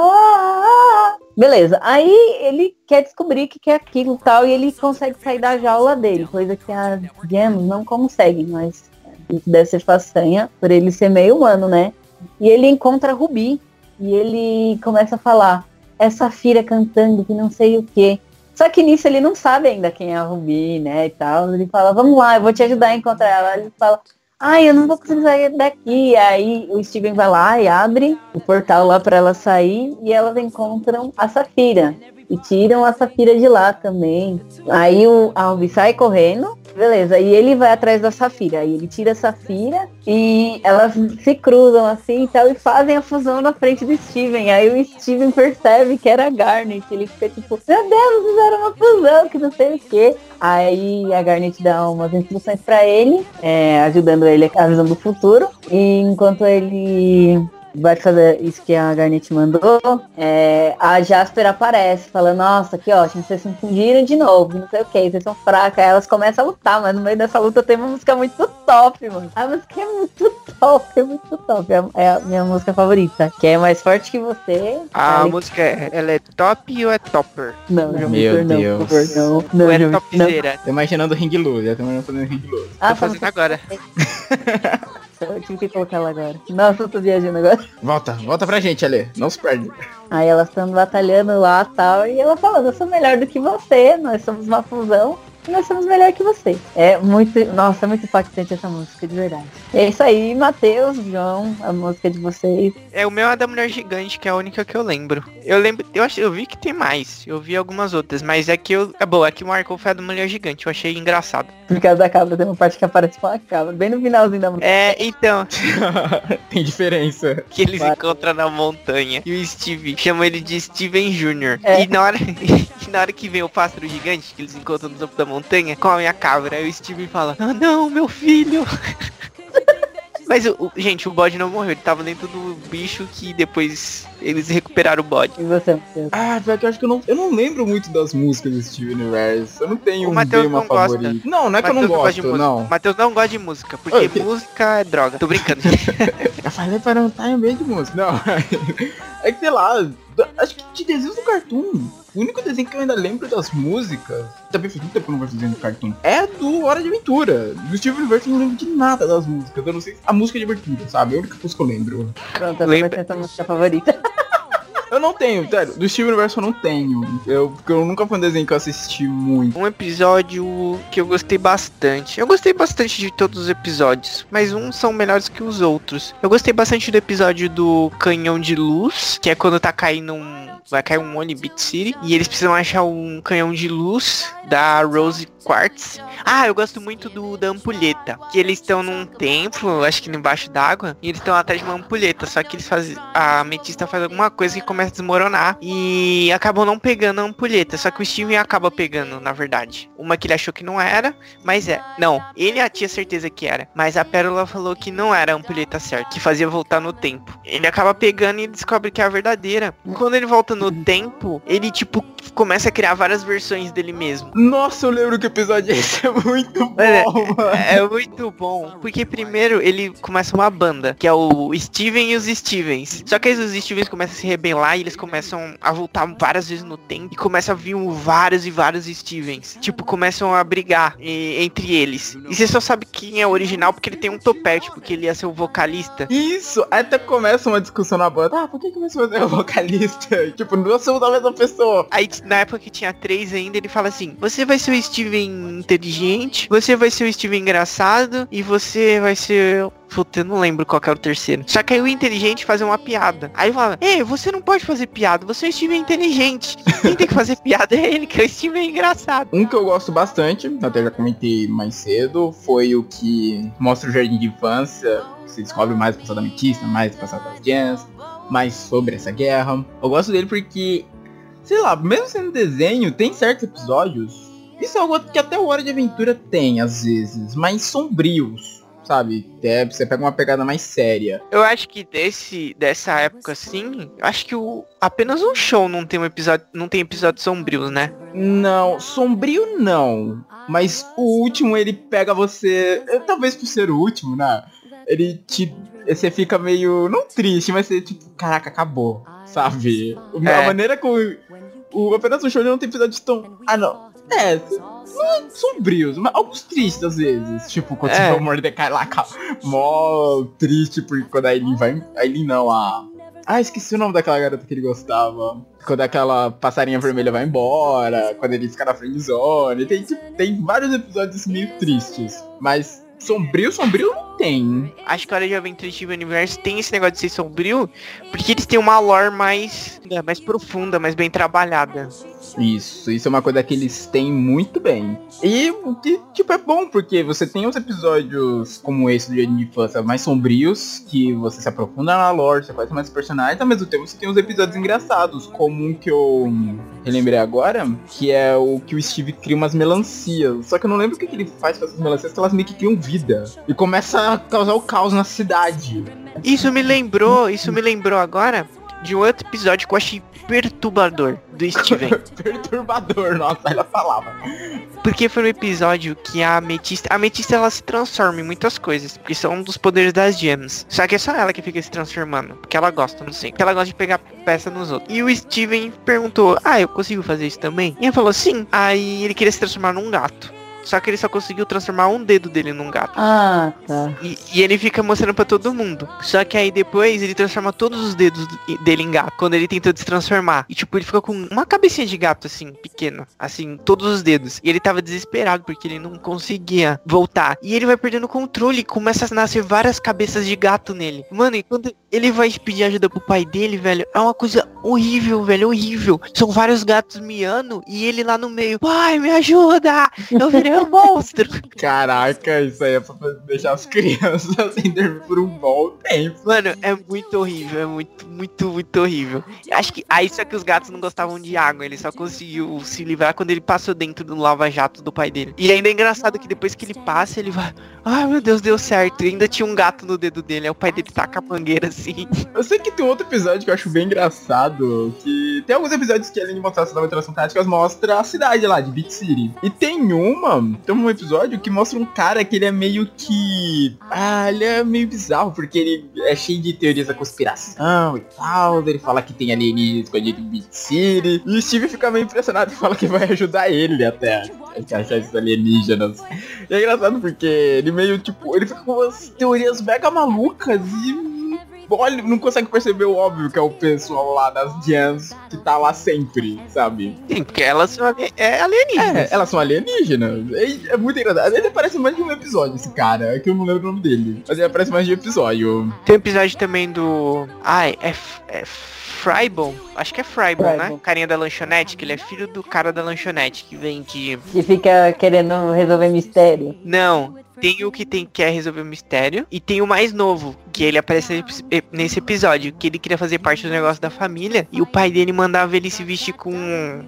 Beleza, aí ele quer descobrir o que que é aquilo e tal, e ele consegue sair da jaula dele, coisa que as gems não conseguem, mas isso deve ser façanha por ele ser meio humano, né? E ele encontra a Rubi, e ele começa a falar, essa filha cantando que não sei o que. Só que nisso ele não sabe ainda quem é a Rubi, né, e tal. Ele fala, vamos lá, eu vou te ajudar a encontrar ela. Ele fala, ai, eu não vou conseguir sair daqui. Aí o Steven vai lá e abre o portal lá para ela sair e elas encontram a Safira. E tiram a Safira de lá também. Aí o Albi sai correndo, beleza, e ele vai atrás da Safira. Aí ele tira a Safira e elas se cruzam assim e tal e fazem a fusão na frente do Steven. Aí o Steven percebe que era a Garnet. Ele fica tipo, meu Deus, fizeram uma fusão, que não sei o que. Aí a Garnet dá umas instruções pra ele, é, ajudando ele a visão do futuro. E enquanto ele vai fazer isso que a Garnet mandou, é, a Jasper aparece, falando, nossa, que ótimo, vocês se confundiram de novo, não sei o que, vocês são fracas. Aí elas começam a lutar, mas no meio dessa luta tem uma música muito top, mano. A música é muito top, é muito top. É, é a minha música favorita, que é mais forte que você. A Alex- música, é- ela é top ou é topper? Não, Meu não, Deus. por favor, não. Ou Não, é não. topzera? Tô imaginando Ring Loose, já tô imaginando fazendo Ring Loose. Ah, Tô fazendo agora. Eu tive que colocar ela agora. Nossa, eu tô viajando agora. Volta, volta pra gente, Ale. Não se perde. Aí elas estão batalhando lá e tal, e ela falando, eu sou melhor do que você, nós somos uma fusão, nós somos melhor que você. É muito, nossa, é muito impactante essa música, de verdade. E é isso aí, Matheus, João, a música de vocês. É, o meu é da Mulher Gigante, que é a única que eu lembro. Eu lembro, eu acho, eu vi que tem mais, eu vi algumas outras, mas é que eu, é boa, é que marcou foi a da Mulher Gigante, eu achei engraçado. Por causa da cabra, tem uma parte que aparece com a cabra, bem no finalzinho da música. É, então, Tem diferença. que eles Claro. encontram na montanha e o Steve chama ele de Steven Jr. É. E na hora, e na hora que vem o pássaro gigante, que eles encontram no topo da montanha, come a cabra, aí o Steve fala, ah não, meu filho. Mas, o, o- gente, o bode não morreu, ele tava dentro do bicho que depois eles recuperaram o bode. E você? Ah, pior que eu acho que eu não, eu não lembro muito das músicas do Steve Universe. Eu não tenho O um bem uma não gosta. favorita. Não, não é que eu não gosta de gosto, música. não. Matheus não gosta de música, porque Oi, que- música é droga. Tô brincando, gente. Eu falei para não estar em meio de música. Não, é que sei lá, acho que de desenhos do Cartoon. O único desenho que eu ainda lembro das músicas, também faz muito tempo que eu não vejo desenho do Cartoon, é do Hora de Aventura. Do Steve Universe eu não lembro de nada das músicas. Eu não sei a música de abertura, sabe? É a única coisa que eu lembro. Pronto, Lembra- vai ser a sua música favorita. Eu não tenho, sério, do Steve Universe eu não tenho. Eu, porque eu nunca foi um desenho que eu assisti muito. Um episódio que eu gostei bastante. Eu gostei bastante de todos os episódios, mas uns são melhores que os outros. Eu gostei bastante do episódio do Canhão de Luz, que é quando tá caindo um. Vai cair um One Beat City. E eles precisam achar um canhão de luz da Rose Quartz. Ah, eu gosto muito do da ampulheta. Que eles estão num templo, acho que embaixo d'água. E eles estão atrás de uma ampulheta. Só que eles fazem. A ametista faz alguma coisa que começa a desmoronar. E acabam não pegando a ampulheta. Só que o Steven acaba pegando, na verdade. Uma que ele achou que não era, mas é. Não, ele tinha certeza que era. Mas a Pérola falou que não era a ampulheta certa, que fazia voltar no tempo. Ele acaba pegando e descobre que é a verdadeira. Quando ele volta no tempo, ele tipo começa a criar várias versões dele mesmo. Nossa, eu lembro que o episódio esse é muito bom, mano. É muito bom, porque primeiro ele começa uma banda, que é o Steven e os Stevens. Só que aí os Stevens começam a se rebelar e eles começam a voltar várias vezes no tempo e começa a vir vários e vários Stevens. Tipo, começam a brigar e- entre eles. E você só sabe quem é o original porque ele tem um topete, porque ele ia ser o vocalista. Isso, até começa uma discussão na banda. Ah, por que, que você vai ser o vocalista? Tipo, nós somos a mesma pessoa. Aí na época que tinha três ainda, ele fala assim: Você vai ser o Steven inteligente, você vai ser o Steven engraçado e você vai ser. Puta, eu não lembro qual que era o terceiro. Só que aí o inteligente fazia uma piada. Aí fala, ei, você não pode fazer piada, você é o Steven inteligente. Quem tem que fazer piada é ele, que é o Steven engraçado. Um que eu gosto bastante, até já comentei mais cedo, foi o que mostra o jardim de infância. Você descobre mais o passado da Ametista, mais o passado das Jans, mais sobre essa guerra. Eu gosto dele porque, sei lá, mesmo sendo desenho, tem certos episódios. Isso é algo que até o Hora de Aventura tem, às vezes, mais sombrios. Sabe? Até você pega uma pegada mais séria. Eu acho que desse, dessa época assim, eu acho que o, apenas um show não tem um episódio, não tem episódios sombrios, né? Não, sombrio não. Mas o último ele pega você. eh, Talvez por ser o último, né? Ele te. Você fica meio. Não triste, mas você tipo, caraca, acabou. Sabe? A É. maneira como. O apenas um show não tem episódios tão. Ah não. É, não é sombrios, mas alguns tristes às vezes. Tipo, quando É. você vê o Mordecai lá, mó triste, porque quando a Aileen vai. A Aileen não, a. Ah, esqueci o nome daquela garota que ele gostava. Quando aquela passarinha vermelha vai embora, quando ele fica na friendzone. Tem, tipo, tem vários episódios meio tristes. Mas sombrio, sombrio tem. Acho que a Hora de Aventura e Steven Universe tem esse negócio de ser sombrio, porque eles têm uma lore mais, é, mais profunda, mais bem trabalhada. Isso, isso é uma coisa que eles têm muito bem. E o que, tipo, é bom, porque você tem uns episódios como esse do Jardim de Infância mais sombrios, que você se aprofunda na lore, você conhece mais personagens, ao mesmo tempo você tem uns episódios engraçados, como um que eu relembrei agora, que é o que o Steve cria umas melancias. Só que eu não lembro o que, que ele faz com essas melancias, que elas meio que criam vida. E começa a causar o caos na cidade. Isso me lembrou, isso me lembrou agora de um outro episódio que eu achei perturbador do Steven. Perturbador, nossa, ela falava. Porque foi um episódio que a Ametista. A Ametista ela se transforma em muitas coisas. Porque são um dos poderes das gems. Só que é só ela que fica se transformando. Porque ela gosta, não sei. Porque ela gosta de pegar peça nos outros. E o Steven perguntou: Ah, eu consigo fazer isso também? E ele falou sim. Aí ele queria se transformar num gato. Só que ele só conseguiu transformar um dedo dele num gato. Ah, tá. E, e ele fica mostrando pra todo mundo. Só que aí depois ele transforma todos os dedos do- dele em gato. Quando ele tentou se transformar. E tipo, ele fica com uma cabecinha de gato, assim, pequena. Assim, todos os dedos. E ele tava desesperado porque ele não conseguia voltar. E ele vai perdendo o controle e começa a nascer várias cabeças de gato nele. Mano, e quando ele vai pedir ajuda pro pai dele, velho, é uma coisa horrível, velho, horrível. São vários gatos miando e ele lá no meio. Pai, me ajuda! Eu virei um monstro. Caraca, isso aí é pra deixar as crianças sem dormir por um bom tempo. Mano, é muito horrível, é muito, muito, muito horrível. Acho que aí só que os gatos não gostavam de água, ele só conseguiu se livrar quando ele passou dentro do lava-jato do pai dele. E ainda é engraçado que depois que ele passa, ele vai, ai meu Deus, deu certo. E ainda tinha um gato no dedo dele, aí o pai dele taca a mangueira assim. Eu sei que tem outro episódio que eu acho bem engraçado, que tem alguns episódios que além de mostrar essa nova interação táticas, mostra a cidade lá, de Beat City. E tem uma, tem um episódio que mostra um cara que ele é meio que... Ah, ele é meio bizarro, porque ele é cheio de teorias da conspiração e tal, ele fala que tem alienígenas escondido em Beat City, e o Steve fica meio impressionado e fala que vai ajudar ele até a achar esses alienígenas. E é engraçado porque ele meio, tipo, ele fica com umas teorias mega malucas e olha, não consegue perceber o óbvio que é o pessoal lá das gems que tá lá sempre, sabe? Sim, porque elas são é alienígenas. É, elas são alienígenas. É, é muito engraçado. Ele aparece mais de um episódio, esse cara, é que eu não lembro o nome dele. Mas ele aparece mais de um episódio. Tem um episódio também do. Ai, é. F- é Frybon? Acho que é Frybon, né? Frybon. Carinha da lanchonete, que ele é filho do cara da lanchonete que vende Que fica querendo resolver mistério. Não, tem o que tem quer resolver o mistério e tem o mais novo, que ele aparece nesse- nesse episódio, que ele queria fazer parte do negócio da família e o pai dele mandava ele se vestir com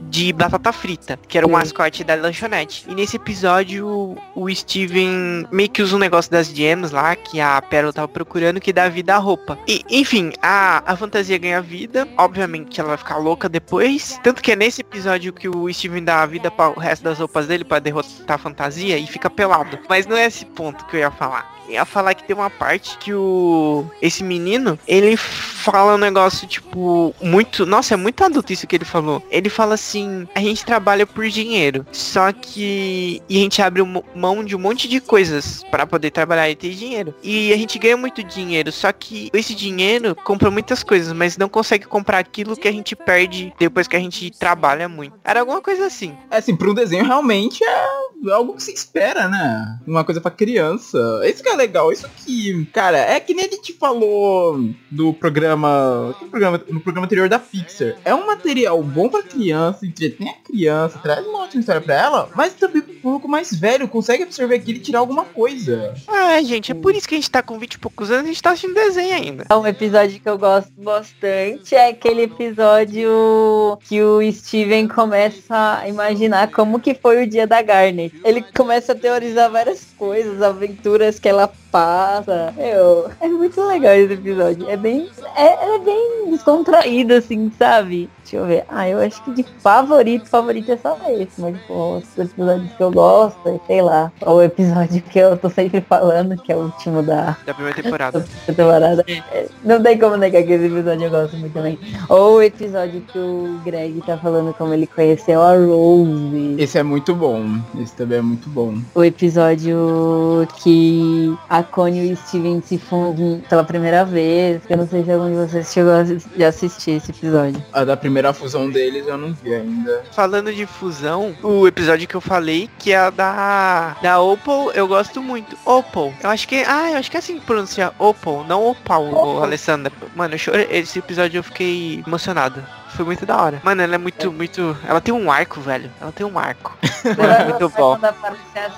de batata frita, que era o Sim. mascote da lanchonete. E nesse episódio o Steven meio que usa um negócio das gems lá que a Pérola tava procurando que dá vida à roupa. E enfim, a, a fantasia ganha vida, obviamente ela vai ficar louca depois, tanto que é nesse episódio que o Steven dá a vida para o resto das roupas dele para derrotar a fantasia e fica pelado. Mas não é esse ponto que eu ia falar. Eu ia falar que tem uma parte que o esse menino, ele fala um negócio tipo muito, nossa, é muito adulto isso que ele falou. Ele fala assim: "A gente trabalha por dinheiro, só que e a gente abre mão de um monte de coisas para poder trabalhar e ter dinheiro. E a gente ganha muito dinheiro, só que esse dinheiro compra muitas coisas, mas não consegue comprar aquilo que a gente perde depois que a gente trabalha muito. Era alguma coisa assim. É assim, pra um desenho realmente é algo que se espera, né? Uma coisa pra criança. Isso que é legal, isso que, cara, é que nem a gente falou do programa, que programa no programa anterior da Pixar. É um material bom pra criança, entretém a criança, traz uma ótima história pra ela, mas também pro público mais velho consegue absorver aquilo e tirar alguma coisa. Ah, gente, é por isso que a gente tá com 20 e poucos anos e a gente tá assistindo desenho ainda. Um episódio que eu gosto bastante é aquele episódio que o Steven começa a imaginar como que foi o dia da Garnet. Ele começa a teorizar várias coisas, aventuras que ela passa. Eu, é muito legal esse episódio. É bem, é, é bem descontraído, assim, sabe? Deixa eu ver. Ah, eu acho que de favorito, favorito é só esse. Mas, pô, os episódios que eu gosto, é, sei lá. O episódio que eu tô sempre falando, que é o último da, Da primeira temporada. da temporada. É, Não tem como negar que esse episódio eu gosto muito também. Ou o episódio que o Greg tá falando como ele conheceu a Rose. Esse é muito bom. Esse também é muito bom. O episódio que a Connie e Steven se fundem pela primeira vez. Eu não sei se algum de vocês chegou a assistir esse episódio. A da primeira fusão deles eu não vi ainda. Falando de fusão, o episódio que eu falei, que é a da, da Opal, eu gosto muito. Opal. Eu acho que. Ah, eu acho que é assim que pronuncia Opal, não Opal, ô, Alessandra. Mano, eu chorei. Esse episódio eu fiquei emocionado. Foi muito da hora. Mano, ela é muito, muito. Ela tem um arco, velho. Ela tem um arco. Você vai muito bom.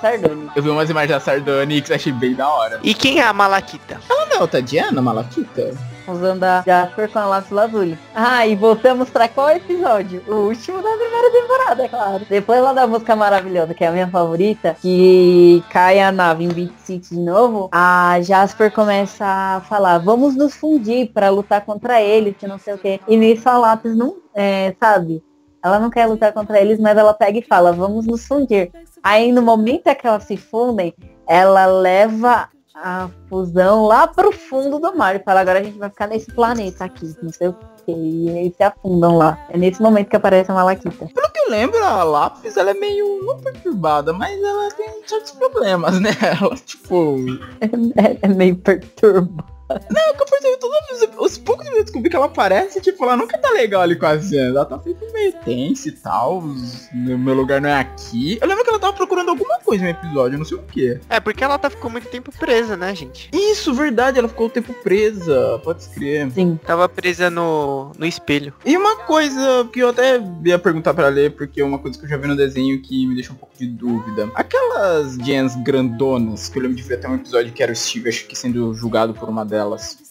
Sardônia. Eu vi umas imagens da Sardônia que eu achei bem da hora. E quem é a Malaquita? Ela não é outra Diana, Malaquita? Fusão da Jasper com a Lápis Lazuli. Ah, e voltamos pra qual episódio? O último da primeira temporada, é claro. Depois lá da música maravilhosa, que é a minha favorita, que cai a nave em Beat City de novo, a Jasper começa a falar, vamos nos fundir pra lutar contra eles, que não sei o quê. E nisso a Lápis não, é, sabe? Ela não quer lutar contra eles, mas ela pega e fala, vamos nos fundir. Aí no momento que elas se fundem, ela leva a fusão lá pro fundo do mar e fala, agora a gente vai ficar nesse planeta aqui, não sei o que. E eles se afundam lá. É nesse momento que aparece a Malaquita. Pelo que eu lembro, a Lápis, ela é meio, não perturbada, mas ela tem certos problemas, né? Ela, tipo... É, é meio perturbado. Não, que eu percebi todos os, os poucos minutos que eu vi que ela aparece, tipo, ela nunca tá legal ali com a Zena. Ela tá sempre meio tensa e tal. O meu lugar não é aqui. Eu lembro que ela tava procurando alguma coisa no episódio, não sei o que. É, porque ela tá, ficou muito tempo presa, né, gente? Isso, verdade, ela ficou o tempo presa, pode escrever. Sim. Tava presa no, no espelho. E uma coisa que eu até ia perguntar pra ler, porque é uma coisa que eu já vi no desenho que me deixa um pouco de dúvida. Aquelas gens grandonas, que eu lembro de ver até um episódio que era o Steve, acho que sendo julgado por uma delas.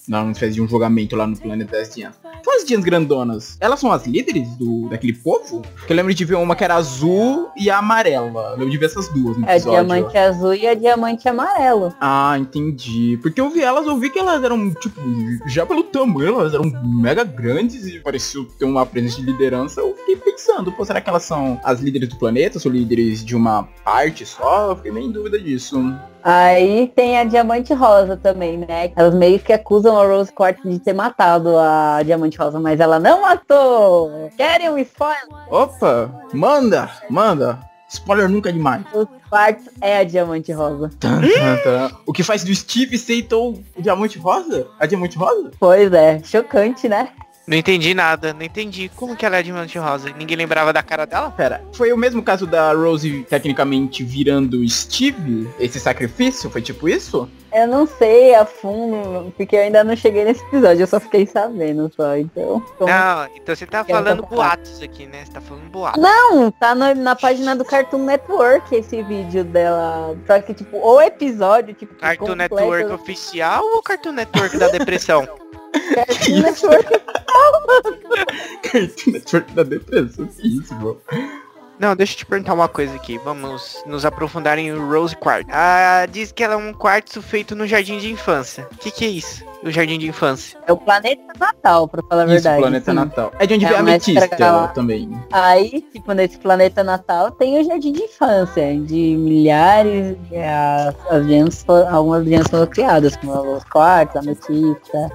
Não, fazia um julgamento lá no planeta das. Então as Dians grandonas, elas são as líderes do, daquele povo? Que eu lembro de ver uma que era azul e a amarela. Eu lembro de ver essas duas no É a episódio. diamante azul e a diamante amarelo. Ah, entendi. Porque eu vi elas, eu vi que elas eram, tipo, já pelo tamanho, elas eram mega grandes e pareciam ter uma presença de liderança. Eu fiquei pensando, pô, será que elas são as líderes do planeta? São líderes de uma parte só? Eu fiquei meio em dúvida disso. Aí tem a diamante rosa também, né? Elas meio que acusam a Rose Quartz de ter matado a diamante rosa, mas ela não matou. Querem um spoiler? Opa, manda, manda. Spoiler nunca é demais. O Quartz é a diamante rosa. Tan, tan, tan. O que faz do Steve ser então o diamante rosa? A diamante rosa? Pois é, chocante, né? Não entendi nada, não entendi. Como que ela é diamante rosa? Ninguém lembrava da cara dela? Pera, foi o mesmo caso da Rose tecnicamente virando Steve? Esse sacrifício? Foi tipo isso? Eu não sei a fundo, porque eu ainda não cheguei nesse episódio, eu só fiquei sabendo só, então. como- Não, então você tá Quero falando tapar. boatos aqui, né? Você tá falando boatos. Não, tá no- na página do Cartoon Network esse vídeo dela. Só que, tipo, o episódio, tipo, que Cartoon completa- Network oficial ou Cartoon Network da depressão? Cartoon Network Cartoon Network da depressão. Que isso, bro? Não, deixa eu te perguntar uma coisa aqui. Vamos nos aprofundar em Rose Quartz. Ah, diz que ela é um quartzo feito no jardim de infância. O que, que é isso? O jardim de infância. é o planeta Natal, pra falar a Isso, verdade. Planeta sim. Natal. É de onde É vem a Ametista estrela. também. Aí, tipo, nesse planeta Natal tem o jardim de infância, de milhares, e as, as algumas gems foram criadas, como os quartos, a ametista.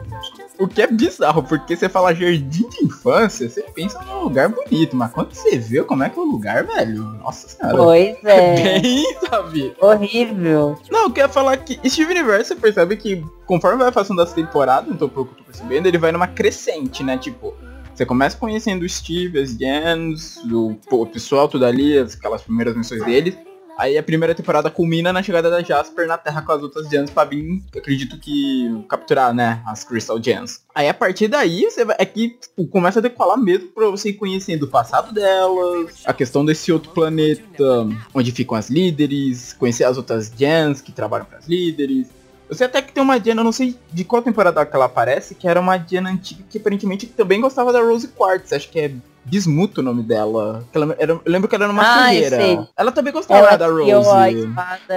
O que é bizarro, porque você fala jardim de infância, você pensa num lugar bonito, mas quando você vê como é que é o lugar, velho, nossa senhora. Pois é, Bem, sabe? horrível. Não, eu quero falar que Steve Universe, você percebe que conforme vai passando das temporadas, então eu tô percebendo, ele vai numa crescente, né? Tipo, você começa conhecendo o Steve, as Jens, o, o pessoal tudo ali, as- aquelas primeiras missões deles. Aí a primeira temporada culmina na chegada da Jasper na Terra com as outras Gens pra vir, acredito que, capturar, né, as Crystal Gens. Aí a partir daí, você vai, é que tipo, começa a decolar mesmo pra você ir conhecendo o passado delas, a questão desse outro planeta, onde ficam as líderes, conhecer as outras Gens que trabalham para as líderes. Eu sei até que tem uma eu não sei de qual temporada que ela aparece, que era uma Jen antiga que aparentemente também gostava da Rose Quartz, acho que é Bismuto o nome dela. Ela era- eu lembro que ela era uma Ah, sei. Ela também gostava Ela da Rose.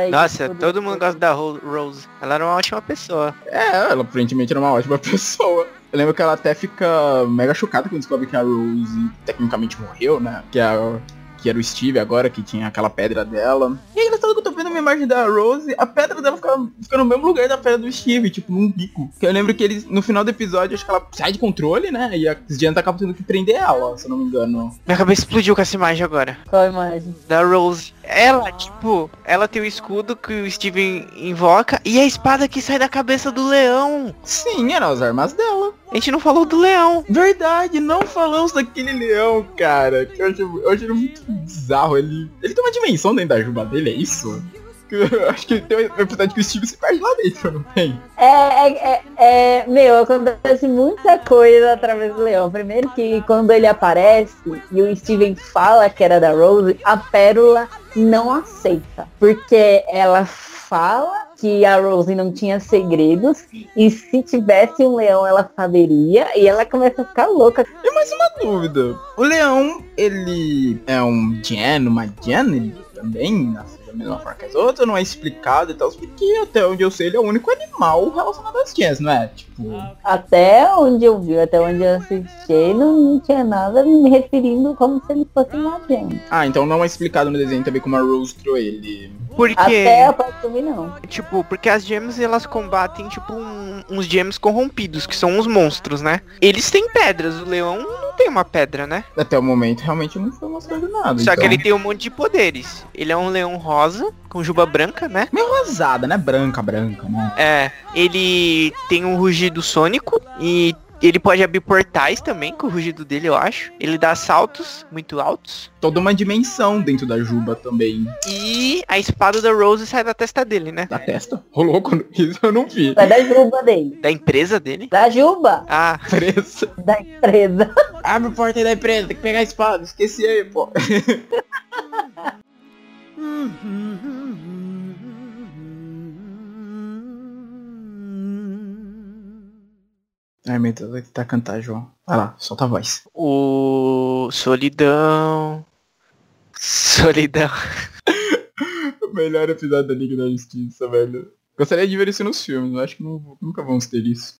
Nossa, todo mundo gosta da Ro- Rose. Ela era uma ótima pessoa. É, ela aparentemente era uma ótima pessoa. Eu lembro que ela até fica mega chocada quando descobre que a Rose tecnicamente morreu, né? Que, a, que era o Steve agora, que tinha aquela pedra dela. E aí, engraçado que uma imagem da Rose, a pedra dela fica, fica no mesmo lugar da pedra do Steve, tipo, num bico. Que eu lembro que eles, no final do episódio, acho que ela sai de controle, né? E a Diana acaba tendo que prender ela, se eu não me engano. Minha cabeça explodiu com essa imagem agora. Qual a imagem? Da Rose. Ela, tipo, ela tem o escudo que o Steven invoca e a espada que sai da cabeça do leão. Sim, eram as armas dela. A gente não falou do leão. Verdade, não falamos daquele leão, cara. Que eu acho, eu acho muito bizarro. Ele, ele tem uma dimensão dentro da juba dele, é isso? Que acho que tem um episódio que o Steve se perde lá dentro, não tem? É, é, é, é, meu, acontece muita coisa através do leão. Primeiro que quando ele aparece e o Steven fala que era da Rose, a Pérola não aceita. Porque ela fala que a Rose não tinha segredos e se tivesse um leão ela saberia e ela começa a ficar louca. E mais uma dúvida. O leão, ele é um Jen, uma Jen ele também nasce da mesma forma que as outras, não é explicado e tal, porque até onde eu sei ele é o único animal relacionado às Jens, não é? Tipo, Até onde eu vi, até onde eu assisti, não, não tinha nada me referindo como se ele fosse uma gente. ah, então não é explicado no desenho também como a Rose criou ele. Porque, Até a Patsumi não. tipo, porque as gems elas combatem, tipo, um- uns gems corrompidos, que são uns monstros, né? Eles têm pedras, o leão não tem uma pedra, né? Até o momento realmente não foi mostrado nada. Só que então- ele tem um monte de poderes. Ele é um leão rosa, com juba branca, né? Meio rosada, né? Branca, branca, né? É, ele tem um rugido sônico e ele pode abrir portais também com o rugido dele, eu acho. Ele dá saltos muito altos. Toda uma dimensão dentro da Juba também. E a espada da Rose sai da testa dele, né? Da testa. Rolou quando isso eu não vi. Vai da juba dele. Da empresa dele. Da juba Ah, Presa. da empresa. Abre a porta aí da empresa, tem que pegar a espada. Esqueci aí, pô. Ai, meu Deus, tentar cantar, João. Vai lá, solta a voz. o Solidão. Solidão. O melhor episódio da Liga da Justiça, velho. Gostaria de ver isso nos filmes, mas acho que não- nunca vamos ter isso.